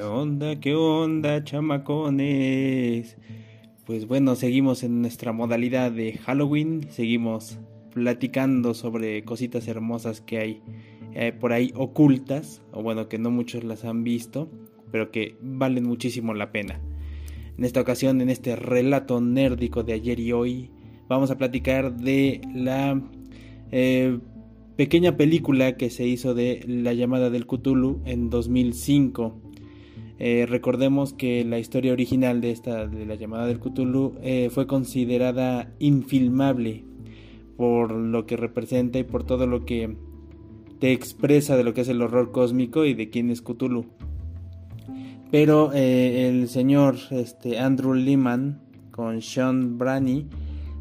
¿Qué onda? ¿Qué onda, chamacones? Pues bueno, seguimos en nuestra modalidad de Halloween, seguimos platicando sobre cositas hermosas que hay eh, por ahí ocultas, o bueno, que no muchos las han visto, pero que valen muchísimo la pena. En esta ocasión, en este relato nérdico de ayer y hoy, vamos a platicar de la eh, pequeña película que se hizo de La llamada del Cthulhu en 2005. Eh, recordemos que la historia original de esta de la llamada del Cthulhu eh, fue considerada infilmable por lo que representa y por todo lo que te expresa de lo que es el horror cósmico y de quién es Cthulhu. Pero eh, el señor este, Andrew Lehman con Sean Branney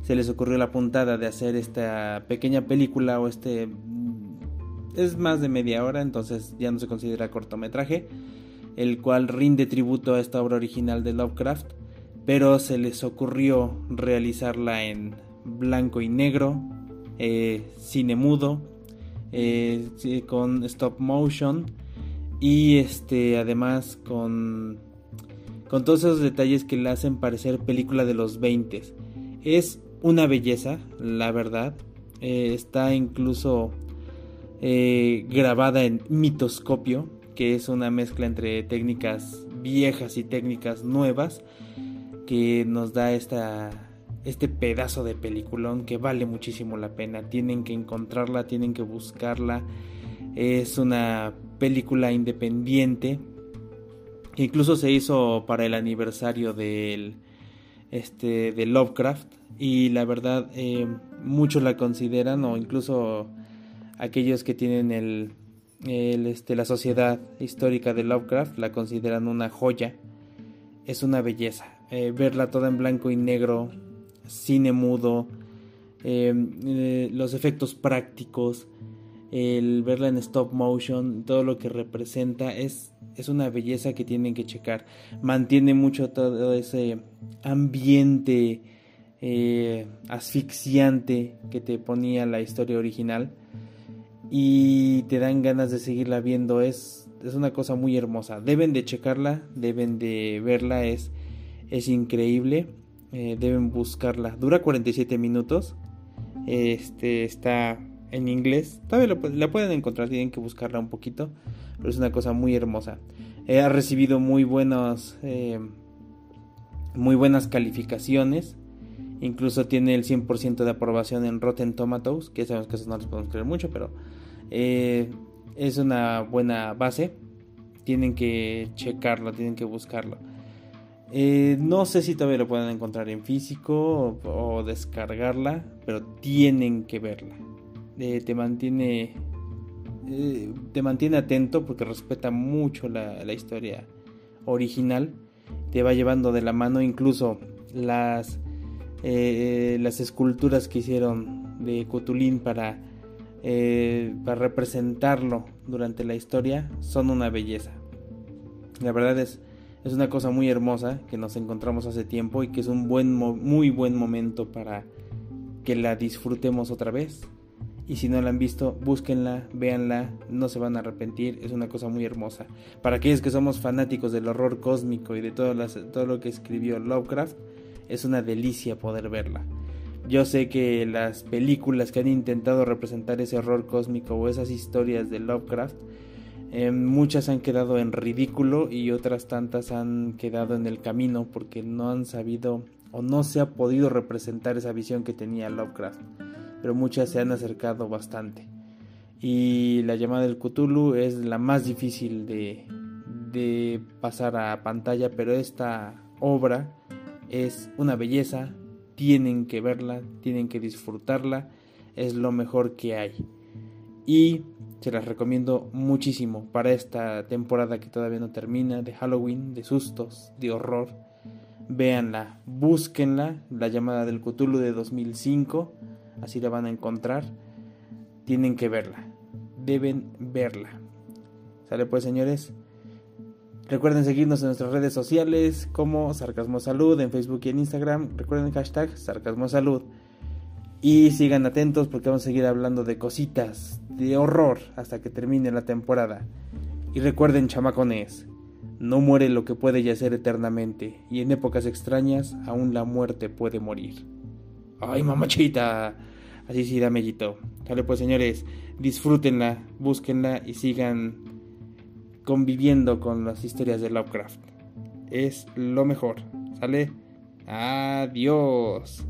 se les ocurrió la puntada de hacer esta pequeña película o este es más de media hora, entonces ya no se considera cortometraje, el cual rinde tributo a esta obra original de Lovecraft, pero se les ocurrió realizarla en blanco y negro, eh, cine mudo, eh, con stop motion y este además con con todos esos detalles que le hacen parecer película de los 20 es una belleza la verdad. Eh, está incluso grabada en mitoscopio, que es una mezcla entre técnicas viejas y técnicas nuevas, que nos da esta, este pedazo de peliculón que vale muchísimo la pena. Tienen que encontrarla, tienen que buscarla. Es una película independiente que incluso se hizo para el aniversario del este de Lovecraft y la verdad eh, muchos la consideran o incluso aquellos que tienen el, este, la sociedad histórica de Lovecraft la consideran una joya. Es una belleza. Eh, verla toda en blanco y negro, cine mudo, eh, eh, los efectos prácticos, el verla en stop motion, todo lo que representa es, es una belleza que tienen que checar. Mantiene mucho todo ese ambiente asfixiante que te ponía la historia original y te dan ganas de seguirla viendo. Es, es una cosa muy hermosa. Deben de checarla, deben de verla, es, es increíble. Eh, deben buscarla. Dura 47 minutos. Este está en inglés. Todavía la pueden encontrar, tienen que buscarla un poquito. Pero es una cosa muy hermosa. Eh, ha recibido muy buenos. Eh, muy buenas calificaciones. Incluso tiene el 100% de aprobación en Rotten Tomatoes, que sabemos que eso no les podemos creer mucho, pero eh, es una buena base. Tienen que checarlo, tienen que buscarlo. Eh, no sé si todavía lo pueden encontrar en físico o, descargarla, pero tienen que verla. Eh, te mantiene te mantiene atento porque respeta mucho la, la, historia original. Te va llevando de la mano incluso las las esculturas que hicieron de Cotulín para eh, para representarlo durante la historia son una belleza. La verdad es, es una cosa muy hermosa que nos encontramos hace tiempo y que es un buen, muy buen momento para que la disfrutemos otra vez. Y si no la han visto, búsquenla, véanla, no se van a arrepentir, es una cosa muy hermosa. Para aquellos que somos fanáticos del horror cósmico y de todo, todo lo que escribió Lovecraft, es una delicia poder verla. Yo sé que las películas que han intentado representar ese horror cósmico o esas historias de Lovecraft, eh, muchas han quedado en ridículo y otras tantas han quedado en el camino porque no han sabido o no se ha podido representar esa visión que tenía Lovecraft. Pero muchas se han acercado bastante. Y la llamada del Cthulhu es la más difícil de, de pasar a pantalla, pero esta obra es una belleza, tienen que verla, tienen que disfrutarla, es lo mejor que hay. Y se las recomiendo muchísimo para esta temporada que todavía no termina, de Halloween, de sustos, de horror. Véanla, búsquenla, la llamada del Cthulhu de 2005, así la van a encontrar. Tienen que verla, deben verla. ¿Sale pues señores? Recuerden seguirnos en nuestras redes sociales como Sarcasmo Salud en Facebook y en Instagram. Recuerden hashtag Sarcasmo Salud. Y sigan atentos porque vamos a seguir hablando de cositas, de horror, hasta que termine la temporada. Y recuerden, chamacones, no muere lo que puede yacer eternamente, y en épocas extrañas aún la muerte puede morir. ¡Ay, mamachita! Así sí, da mellito. Dale pues, señores, disfrútenla, búsquenla y sigan conviviendo con las historias de Lovecraft. Es lo mejor. ¿Sale? Adiós.